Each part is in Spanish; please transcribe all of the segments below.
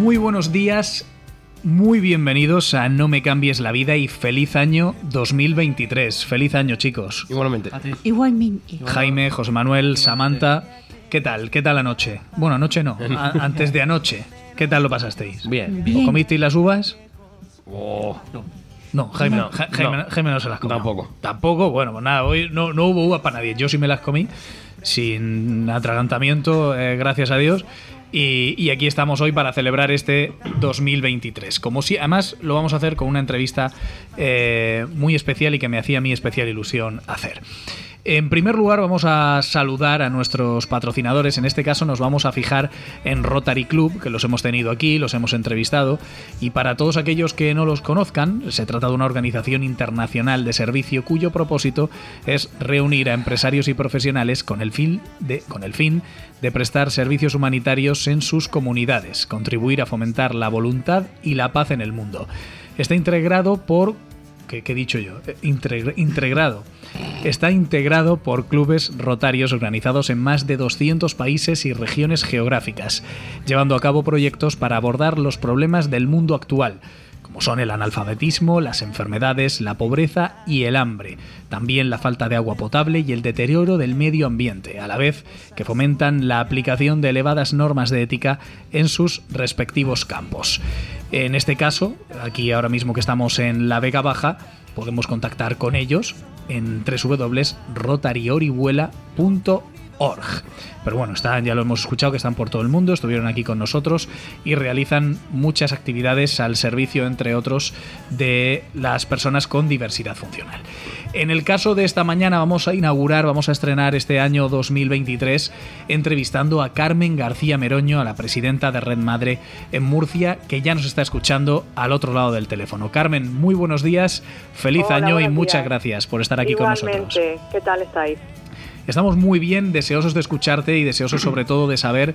Muy buenos días, muy bienvenidos a No me cambies la vida y feliz año 2023. Feliz año, chicos. Igualmente. Igualmente. Jaime, José Manuel, Samantha, ¿qué tal? ¿Qué tal anoche? Bueno, anoche no, a- antes de anoche. ¿Qué tal lo pasasteis? Bien. Bien. ¿Comisteis las uvas? Oh, No, Jaime No, Ja- Jaime, no. Jaime no se las comió. Tampoco. Tampoco, bueno, pues nada, hoy no, no hubo uvas para nadie. Yo sí me las comí sin atragantamiento, eh, gracias a Dios. Y, aquí estamos hoy para celebrar este 2023. Como si, además, lo vamos a hacer con una entrevista eh, muy especial y que me hacía a mí especial ilusión hacer. En primer lugar, vamos a saludar a nuestros patrocinadores. En este caso, nos vamos a fijar en Rotary Club, que los hemos tenido aquí, los hemos entrevistado. Y para todos aquellos que no los conozcan, se trata de una organización internacional de servicio cuyo propósito es reunir a empresarios y profesionales con el fin de, con el fin de prestar servicios humanitarios en sus comunidades, contribuir a fomentar la voluntad y la paz en el mundo. Está integrado por ¿Qué, qué he dicho yo? Eh, integr- integrado. Está integrado por clubes rotarios organizados en más de 200 países y regiones geográficas, llevando a cabo proyectos para abordar los problemas del mundo actual, como son el analfabetismo, las enfermedades, la pobreza y el hambre, también la falta de agua potable y el deterioro del medio ambiente, a la vez que fomentan la aplicación de elevadas normas de ética en sus respectivos campos. En este caso, aquí ahora mismo que estamos en la Vega Baja, podemos contactar con ellos en www.rotariorihuela.org. Pero bueno, están, ya lo hemos escuchado que están por todo el mundo, estuvieron aquí con nosotros y realizan muchas actividades al servicio, entre otros, de las personas con diversidad funcional. En el caso de esta mañana vamos a inaugurar, vamos a estrenar este año 2023 entrevistando a Carmen García Meroño, a la presidenta de Red Madre en Murcia, que ya nos está escuchando al otro lado del teléfono. Carmen, muy buenos días, feliz Hola, año y muchas días. gracias por estar aquí con nosotros. ¿qué tal estáis? Estamos muy bien, deseosos de escucharte y deseosos sobre todo de saber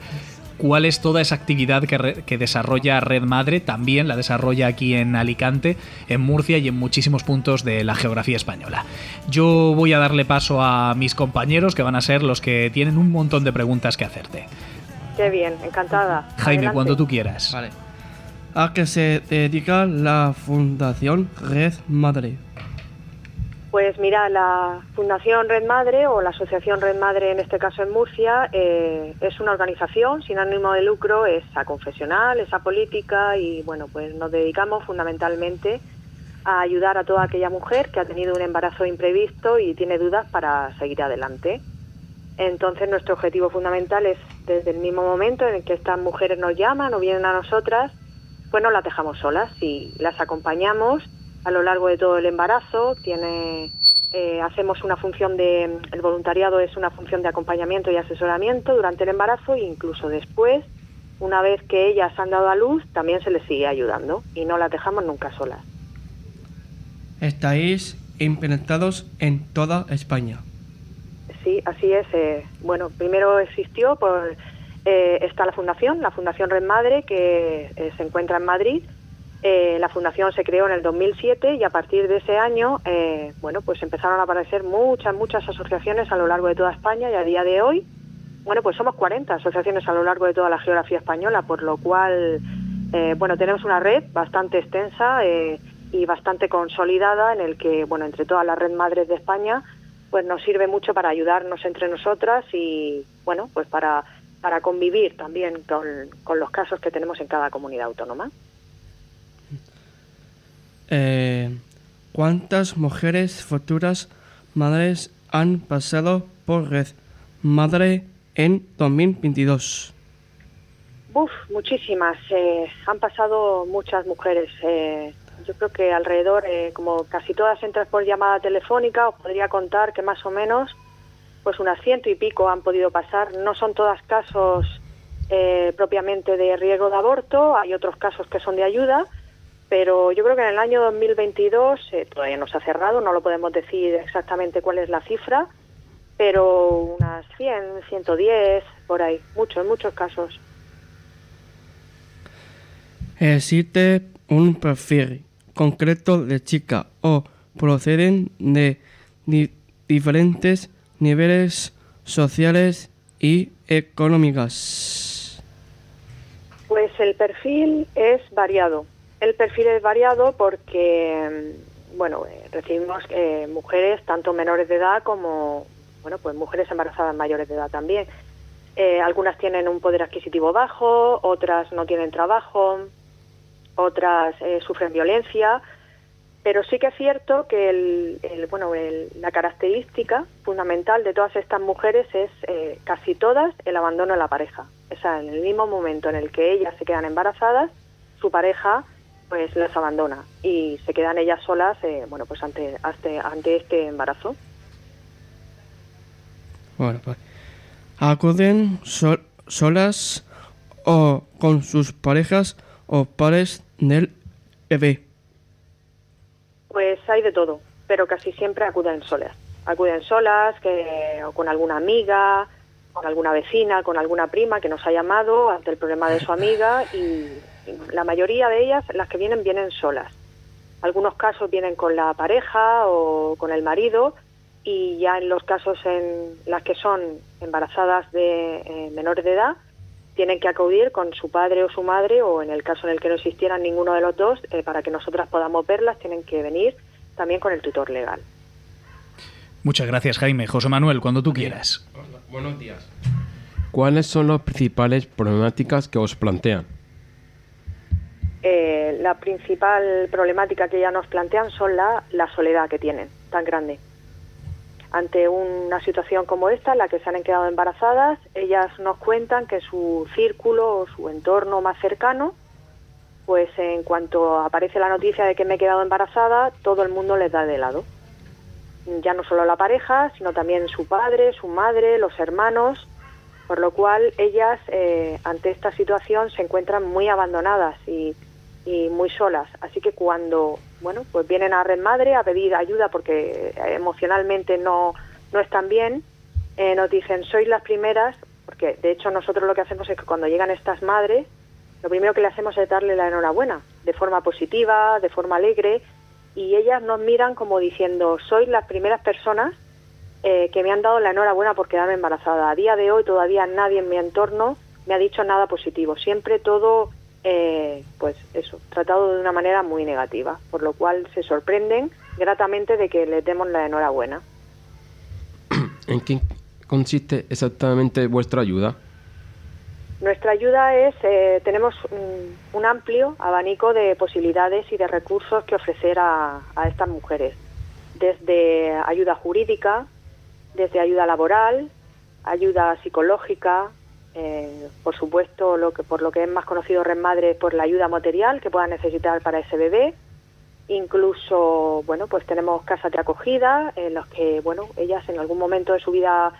cuál es toda esa actividad que, re- que desarrolla Red Madre, también la desarrolla aquí en Alicante, en Murcia y en muchísimos puntos de la geografía española. Yo voy a darle paso a mis compañeros que van a ser los que tienen un montón de preguntas que hacerte. Qué bien, encantada. Jaime, Adelante. cuando tú quieras. Vale. ¿A qué se dedica la Fundación Red Madre? Pues mira, la Fundación Red Madre o la Asociación Red Madre, en este caso en Murcia, eh, es una organización sin ánimo de lucro, es aconfesional, es apolítica y bueno, pues nos dedicamos fundamentalmente a ayudar a toda aquella mujer que ha tenido un embarazo imprevisto y tiene dudas para seguir adelante. Entonces nuestro objetivo fundamental es desde el mismo momento en el que estas mujeres nos llaman o vienen a nosotras, pues no las dejamos solas y las acompañamos a lo largo de todo el embarazo. Tiene, eh, hacemos una función de, el voluntariado es una función de acompañamiento y asesoramiento durante el embarazo e incluso después, una vez que ellas han dado a luz, también se les sigue ayudando y no las dejamos nunca solas. Estáis implementados en toda España. Sí, así es. eh, bueno, primero existió, por, eh, está la fundación, la Fundación Red Madre, que eh, se encuentra en Madrid. Eh, la fundación se creó en el 2007 y a partir de ese año, eh, bueno, pues empezaron a aparecer muchas, muchas asociaciones a lo largo de toda España y a día de hoy, bueno, pues somos 40 asociaciones a lo largo de toda la geografía española, por lo cual, eh, bueno, tenemos una red bastante extensa eh, y bastante consolidada en el que, bueno, entre todas las red madres de España, pues nos sirve mucho para ayudarnos entre nosotras y, bueno, pues para, para convivir también con, con los casos que tenemos en cada comunidad autónoma. Eh, ¿Cuántas mujeres futuras madres han pasado por Red Madre en 2022? Uf, muchísimas. eh, han pasado muchas mujeres. eh, yo creo que alrededor, eh, como casi todas entran por llamada telefónica, os podría contar que más o menos pues unas ciento y pico han podido pasar. No son todas casos eh, propiamente de riesgo de aborto, hay otros casos que son de ayuda, pero yo creo que en el año 2022 eh, todavía no se ha cerrado, no lo podemos decir exactamente cuál es la cifra, pero unas 100, 110, por ahí, muchos, muchos casos. ¿Existe un perfil concreto de chica o proceden de di- diferentes niveles sociales y económicos? Pues el perfil es variado. El perfil es variado porque, mm, bueno, eh, recibimos eh, mujeres tanto menores de edad como, bueno, pues mujeres embarazadas mayores de edad también. Eh, algunas tienen un poder adquisitivo bajo, otras no tienen trabajo, otras eh, sufren violencia, pero sí que es cierto que el, el- bueno, el- la característica fundamental de todas estas mujeres es eh, casi todas el abandono de la pareja. O sea, en el mismo momento en el que ellas se quedan embarazadas, su pareja pues las abandona y se quedan ellas solas, eh, bueno, pues ante, ante, ante este embarazo. Bueno, pues acuden sol- solas o con sus parejas o pares del bebé. Pues hay de todo, pero casi siempre acuden solas. Acuden solas, que, o con alguna amiga, con alguna vecina, con alguna prima que nos ha llamado ante el problema de su amiga y la mayoría de ellas, las que vienen, vienen solas. Algunos casos vienen con la pareja o con el marido y ya en los casos en las que son embarazadas de eh, menores de edad, tienen que acudir con su padre o su madre o en el caso en el que no existieran ninguno de los dos, eh, para que nosotras podamos verlas, tienen que venir también con el tutor legal. Muchas gracias, Jaime. José Manuel, cuando tú quieras. Buenos días. ¿Cuáles son las principales problemáticas que os plantean? Eh, la principal problemática que ya nos plantean son la, la soledad que tienen, tan grande. Ante una situación como esta, en la que se han quedado embarazadas, ellas nos cuentan que su círculo o su entorno más cercano, pues en cuanto aparece la noticia de que me he quedado embarazada, todo el mundo les da de lado. Ya no solo la pareja, sino también su padre, su madre, los hermanos, por lo cual ellas eh, ante esta situación se encuentran muy abandonadas y, y muy solas. Así que cuando bueno, pues vienen a Red Madre a pedir ayuda porque emocionalmente no, no están bien, eh, nos dicen, sois las primeras, porque de hecho nosotros lo que hacemos es que cuando llegan estas madres, lo primero que le hacemos es darle la enhorabuena, de forma positiva, de forma alegre, y ellas nos miran como diciendo, sois las primeras personas eh, que me han dado la enhorabuena por quedarme embarazada. A día de hoy todavía nadie en mi entorno me ha dicho nada positivo, siempre todo eh, pues eso, tratado de una manera muy negativa, por lo cual se sorprenden gratamente de que les demos la enhorabuena. ¿En qué consiste exactamente vuestra ayuda? Nuestra ayuda es, eh, tenemos un, un, amplio abanico de posibilidades y de recursos que ofrecer a, a estas mujeres, desde ayuda jurídica, desde ayuda laboral, ayuda psicológica, eh, por supuesto, lo que, por lo que es más conocido Red Madre, por la ayuda material que puedan necesitar para ese bebé. Incluso, bueno, pues tenemos casas de acogida en las que, bueno, ellas en algún momento de su vida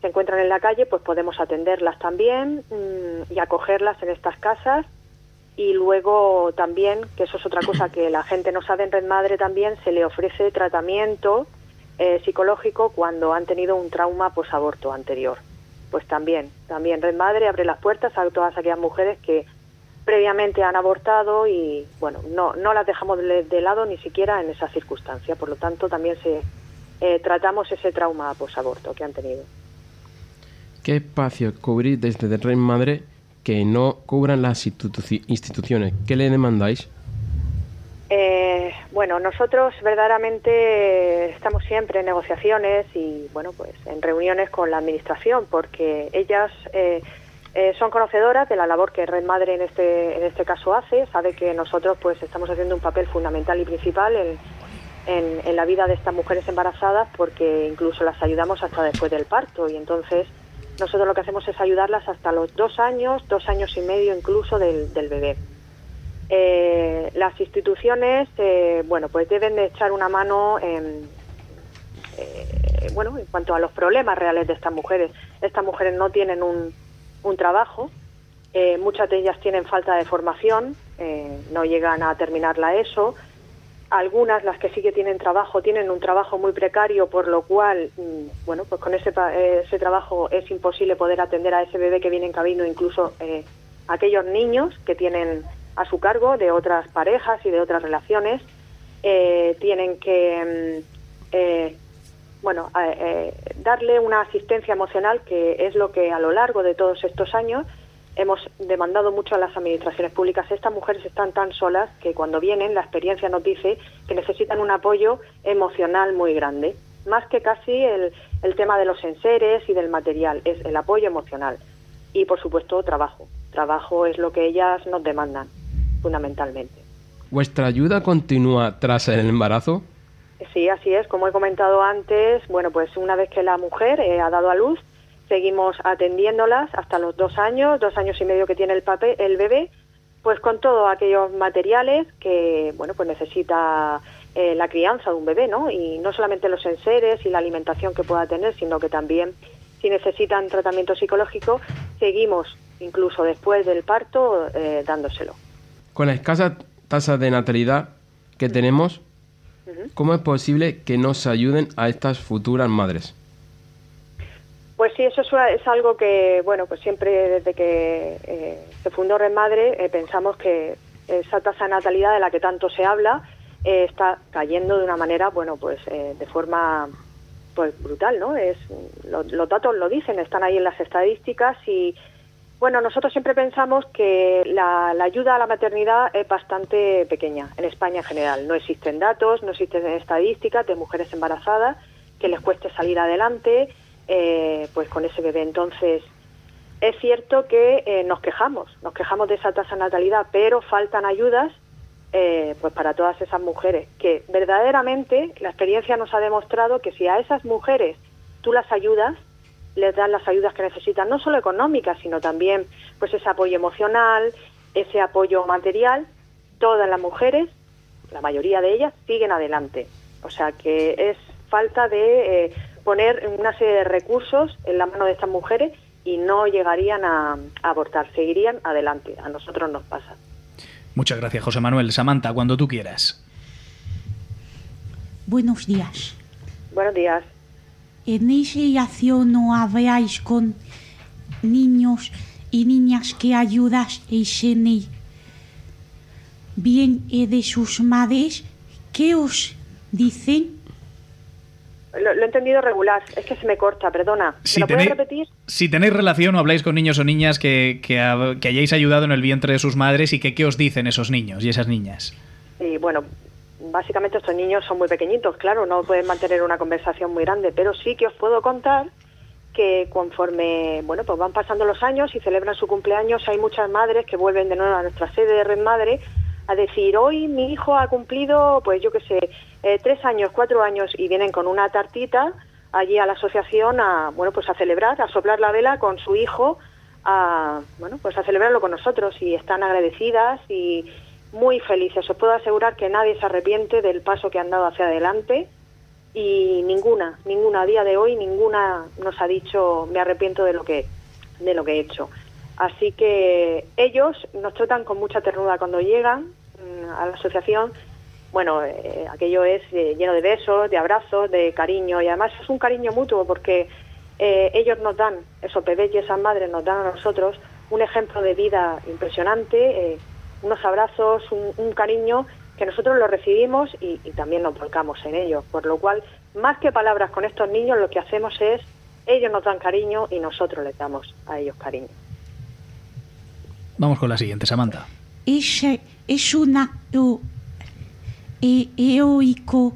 se encuentran en la calle, pues podemos atenderlas también mmm, y acogerlas en estas casas. Y luego también, que eso es otra cosa que la gente no sabe en Red Madre también, se le ofrece tratamiento eh, psicológico cuando han tenido un trauma posaborto anterior pues también, también Red Madre abre las puertas a todas aquellas mujeres que previamente han abortado y bueno, no, no las dejamos de, de lado ni siquiera en esa circunstancia, por lo tanto también se eh, tratamos ese trauma posaborto que han tenido. ¿Qué espacio cubrís desde Red Madre que no cubran las institu instituciones? ¿Qué le demandáis? Eh, bueno, nosotros verdaderamente estamos siempre en negociaciones y bueno, pues en reuniones con la administración porque ellas eh, eh, son conocedoras de la labor que Red Madre en este en este caso hace, sabe que nosotros pues estamos haciendo un papel fundamental y principal en, en, en la vida de estas mujeres embarazadas porque incluso las ayudamos hasta después del parto y entonces nosotros lo que hacemos es ayudarlas hasta los dos años, dos años y medio incluso del, del bebé. Eh, las instituciones, eh, bueno, pues deben de echar una mano en, eh, bueno, en cuanto a los problemas reales de estas mujeres. Estas mujeres no tienen un, un trabajo, eh, muchas de ellas tienen falta de formación, eh, no llegan a terminar la ESO. Algunas, las que sí que tienen trabajo, tienen un trabajo muy precario, por lo cual, mm, bueno, pues con ese, ese trabajo es imposible poder atender a ese bebé que viene en camino, incluso eh, aquellos niños que tienen a su cargo de otras parejas y de otras relaciones. Eh, tienen que, mm, eh, bueno, eh, darle una asistencia emocional, que es lo que a lo largo de todos estos años hemos demandado mucho a las administraciones públicas. Estas mujeres están tan solas que cuando vienen la experiencia nos dice que necesitan un apoyo emocional muy grande, más que casi el, el tema de los enseres y del material, es el apoyo emocional. Y por supuesto trabajo. Trabajo es lo que ellas nos demandan, fundamentalmente. ¿Vuestra ayuda continúa tras el embarazo? Sí, así es. Como he comentado antes, bueno, pues una vez que la mujer eh, ha dado a luz, seguimos atendiéndolas hasta los dos años, dos años y medio que tiene el, papel, el bebé, pues con todos aquellos materiales que, bueno, pues necesita eh, la crianza de un bebé, ¿no? Y no solamente los enseres y la alimentación que pueda tener, sino que también si necesitan tratamiento psicológico, seguimos incluso después del parto eh, dándoselo. Con la escasa tasa de natalidad que tenemos, ¿cómo es posible que nos ayuden a estas futuras madres? Pues sí, eso es, algo que, bueno, pues siempre desde que eh, se fundó Red Madre eh, pensamos que esa tasa de natalidad de la que tanto se habla eh, está cayendo de una manera, bueno, pues eh, de forma pues brutal, ¿no? Es lo- los datos lo dicen, están ahí en las estadísticas y bueno, nosotros siempre pensamos que la, ayuda a la maternidad es bastante pequeña en España en general. No existen datos, no existen estadísticas de mujeres embarazadas que les cueste salir adelante eh, pues con ese bebé. Entonces, es cierto que eh, nos quejamos, nos quejamos de esa tasa de natalidad, pero faltan ayudas eh, pues para todas esas mujeres, que verdaderamente la experiencia nos ha demostrado que si a esas mujeres tú las ayudas, les dan las ayudas que necesitan, no solo económicas, sino también pues ese apoyo emocional, ese apoyo material, todas las mujeres, la mayoría de ellas, siguen adelante. O sea que es falta de eh, poner una serie de recursos en la mano de estas mujeres y no llegarían a, a abortar, seguirían adelante. A nosotros nos pasa. Muchas gracias, José Manuel. Samantha, cuando tú quieras. Buenos días. Buenos días. En ese acción no habláis con niños y niñas que ayudas y sene bien eh, de sus madres. ¿Qué os dicen? Lo, lo he entendido regular, es que se me corta, perdona. ¿Me Si lo tenéis, repetir? si tenéis relación o habláis con niños o niñas que, que hayáis ayudado en el vientre de sus madres y que qué os dicen esos niños y esas niñas. Y bueno, básicamente estos niños son muy pequeñitos, claro, no pueden mantener una conversación muy grande, pero sí que os puedo contar que conforme, bueno, pues van pasando los años y celebran su cumpleaños, hay muchas madres que vuelven de nuevo a nuestra sede de Red Madre a decir, hoy mi hijo ha cumplido, pues yo qué sé, eh, tres años, cuatro años, y vienen con una tartita allí a la asociación a, bueno, pues a celebrar, a soplar la vela con su hijo, a, bueno, pues a celebrarlo con nosotros, y están agradecidas y muy felices. Os puedo asegurar que nadie se arrepiente del paso que han dado hacia adelante, y ninguna, ninguna a día de hoy, ninguna nos ha dicho me arrepiento de lo que, de lo que he hecho. Así que ellos nos tratan con mucha ternura cuando llegan mm, a la asociación. Bueno, eh, aquello es eh, lleno de besos, de abrazos, de cariño y además es un cariño mutuo porque eh, ellos nos dan, esos bebés y esas madres nos dan a nosotros un ejemplo de vida impresionante, unos abrazos, un, un cariño que nosotros lo recibimos y, y también nos volcamos en ellos. Por lo cual, más que palabras con estos niños, lo que hacemos es, ellos nos dan cariño y nosotros les damos a ellos cariño. Vamos con la siguiente, Samantha. Es, es un acto heroico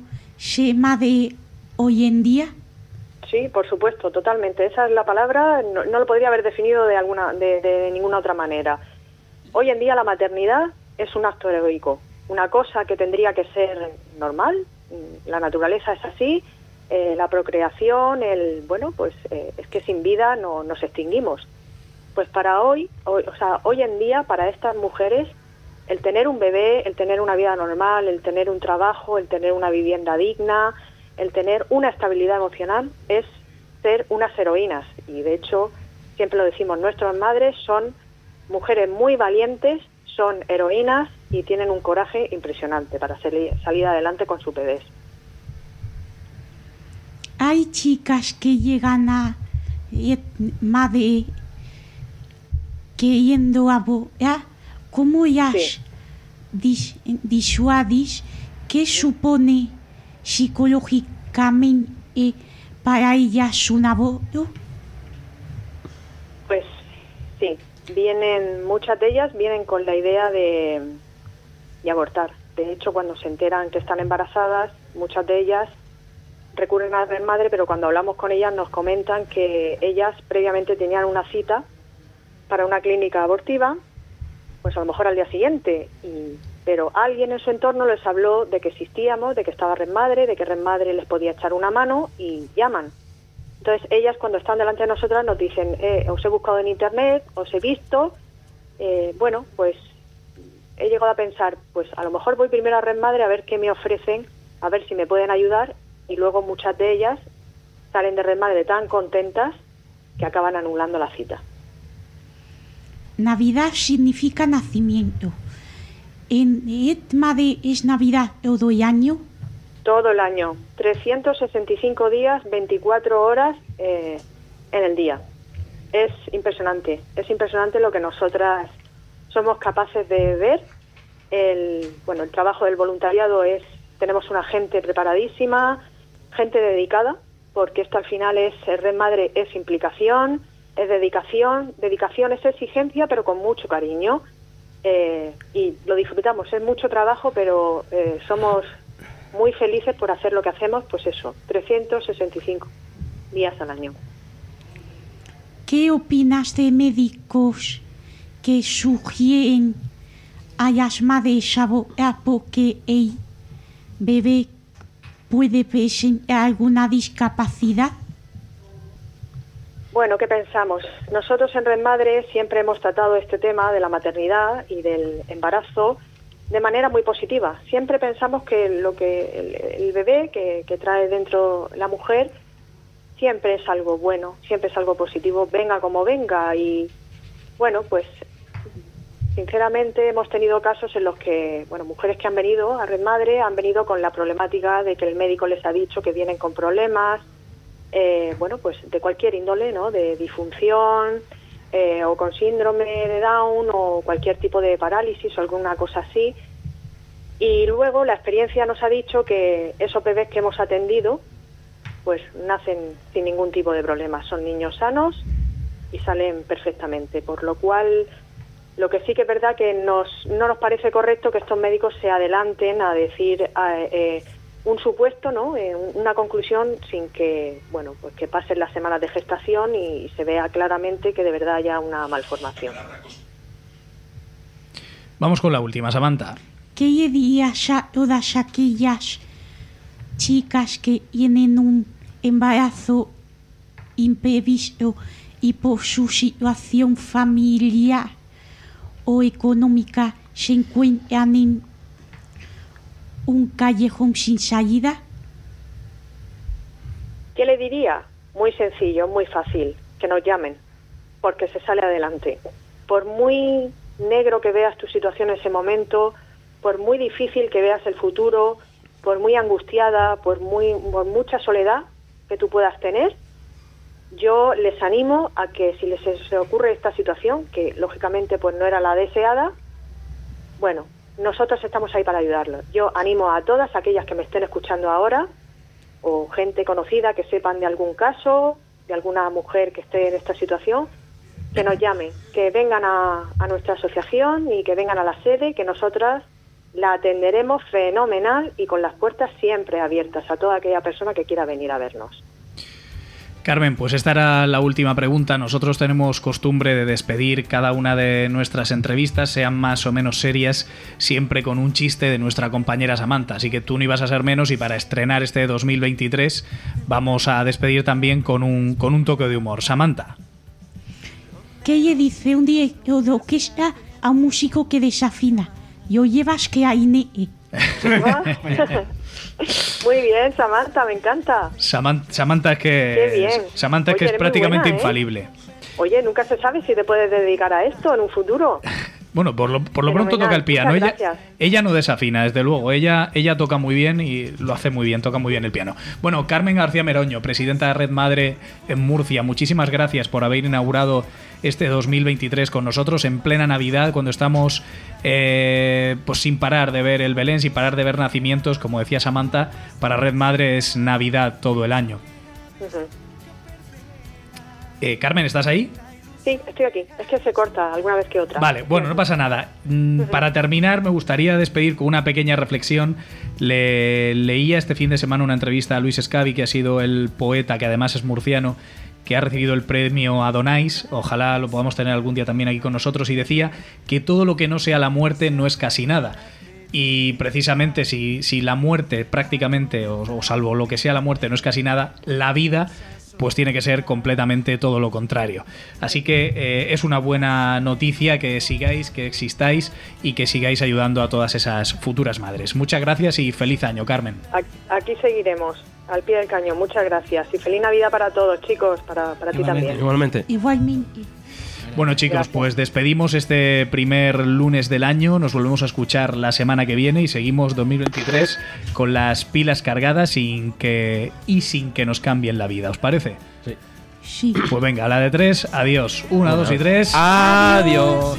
tema de hoy en día. Sí, por supuesto, totalmente. Esa es la palabra, no, no lo podría haber definido de, alguna, de, de ninguna otra manera. Hoy en día la maternidad es un acto heroico, una cosa que tendría que ser normal, mm, la naturaleza es así, eh, la procreación, el bueno, pues eh, es que sin vida no nos extinguimos. Pues para hoy, hoy, o sea, hoy en día para estas mujeres el tener un bebé, el tener una vida normal, el tener un trabajo, el tener una vivienda digna, el tener una estabilidad emocional es ser unas heroínas. Y de hecho, siempre lo decimos, nuestras madres son mujeres muy valientes, son heroínas y tienen un coraje impresionante para salir, salir adelante con su bebés. Hay chicas que llegan a eh, madre queriendo abogar, ¿cómo ellas Sí. dis- disuadís? ¿Qué supone psicológicamente para ellas un aborto? Pues sí, vienen, muchas de ellas vienen con la idea de, de abortar. De hecho, cuando se enteran que están embarazadas, muchas de ellas recurren a la pero cuando hablamos con ellas nos comentan que ellas previamente tenían una cita para una clínica abortiva, pues a lo mejor al día siguiente, y- pero alguien en su entorno les habló de que existíamos, de que estaba Red Madre, de que Red Madre les podía echar una mano y llaman. Entonces ellas cuando están delante de nosotras nos dicen, eh, os he buscado en internet, os he visto, eh, bueno, pues he llegado a pensar, pues a lo mejor voy primero a Red Madre a ver qué me ofrecen, a ver si me pueden ayudar y luego muchas de ellas salen de Red Madre tan contentas que acaban anulando la cita. Navidad significa nacimiento. ¿En et madre es Navidad todo el año? Todo el año, 365 días, 24 horas eh, en el día. Es impresionante, es impresionante lo que nosotras somos capaces de ver. El, bueno, el trabajo del voluntariado es, tenemos una gente preparadísima, gente dedicada, porque esto al final es, red madre es implicación, es dedicación, dedicación es exigencia, pero con mucho cariño. Eh, y lo disfrutamos, es mucho trabajo, pero eh, somos muy felices por hacer lo que hacemos, pues eso, 365 días al año. ¿Qué opinas de médicos que sugieren a las madres abortar porque el bebé puede presentar alguna discapacidad? Bueno, ¿qué pensamos? Nosotros en Red Madre siempre hemos tratado este tema de la maternidad y del embarazo de manera muy positiva. Siempre pensamos que lo que el, bebé que, que trae dentro la mujer siempre es algo bueno, siempre es algo positivo, venga como venga. Y bueno, pues sinceramente hemos tenido casos en los que, bueno, mujeres que han venido a Red Madre han venido con la problemática de que el médico les ha dicho que vienen con problemas, eh, bueno, pues de cualquier índole, ¿no? De disfunción eh, o con síndrome de Down o cualquier tipo de parálisis o alguna cosa así. Y luego la experiencia nos ha dicho que esos bebés que hemos atendido, pues nacen sin ningún tipo de problema. Son niños sanos y salen perfectamente. Por lo cual, lo que sí que es verdad que nos, no nos parece correcto que estos médicos se adelanten a decir eh, un supuesto, ¿no? Eh, una conclusión sin que, bueno, pues que pasen las semanas de gestación y, se vea claramente que de verdad haya una malformación. Vamos con la última, Samantha. ¿Qué a todas aquellas chicas que tienen un embarazo imprevisto y por su situación familiar o económica se encuentran en un callejón sin salida? ¿Qué le diría? Muy sencillo, muy fácil, que nos llamen, porque se sale adelante. Por muy negro que veas tu situación en ese momento, por muy difícil que veas el futuro, por muy angustiada, por, muy, por mucha soledad que tú puedas tener, yo les animo a que si les se ocurre esta situación, que lógicamente pues no era la deseada, bueno, nosotros estamos ahí para ayudarlos. Yo animo a todas aquellas que me estén escuchando ahora, o gente conocida que sepan de algún caso, de alguna mujer que esté en esta situación, que nos llamen, que vengan a, a nuestra asociación y que vengan a la sede, que nosotras la atenderemos fenomenal y con las puertas siempre abiertas a toda aquella persona que quiera venir a vernos. Carmen, pues esta era la última pregunta. Nosotros tenemos costumbre de despedir cada una de nuestras entrevistas, sean más o menos serias, siempre con un chiste de nuestra compañera Samantha. Así que tú no ibas a ser menos y para estrenar este 2023 vamos a despedir también con un, con un toque de humor. Samantha. ¿Qué le dice un director de orquesta a un músico que desafina? Yo llevas que hay ne. Muy bien, Samantha, me encanta. Saman- Samantha es que, Qué bien. Samantha es, que es prácticamente buena, ¿eh? infalible. Oye, nunca se sabe si te puedes dedicar a esto en un futuro. Bueno, por lo, por lo pronto toca el piano. Ella, ella no desafina, desde luego. Ella, ella toca muy bien y lo hace muy bien, toca muy bien el piano. Bueno, Carmen García Meroño, presidenta de Red Madre en Murcia, muchísimas gracias por haber inaugurado este 2023 con nosotros en plena Navidad, cuando estamos eh, pues sin parar de ver el Belén, sin parar de ver nacimientos. Como decía Samantha, para Red Madre es Navidad todo el año. Eh, Carmen, ¿estás ahí? Sí, estoy aquí. Es que se corta alguna vez que otra. Vale, bueno, no pasa nada. Mm, Para terminar, me gustaría despedir con una pequeña reflexión. Le, leía este fin de semana una entrevista a Luis Escavi, que ha sido el poeta, que además es murciano, que ha recibido el premio Adonais. Ojalá lo podamos tener algún día también aquí con nosotros. Y decía que todo lo que no sea la muerte no es casi nada. Y precisamente si, si la muerte prácticamente, o, o salvo lo que sea la muerte, no es casi nada, la vida pues tiene que ser completamente todo lo contrario. Así que eh, es una buena noticia que sigáis, que existáis y que sigáis ayudando a todas esas futuras madres. Muchas gracias y feliz año, Carmen. Aquí seguiremos, al pie del cañón. Muchas gracias. Y feliz Navidad para todos, chicos, para, para ti Igualmente. también. Igualmente. Igualmente. Bueno chicos, Gracias. pues despedimos este primer lunes del año, nos volvemos a escuchar la semana que viene y seguimos 2023 con las pilas cargadas sin que, y sin que nos cambien la vida, ¿os parece? Sí. Sí. Pues venga, a la de tres, adiós. Una, dos y tres. Adiós.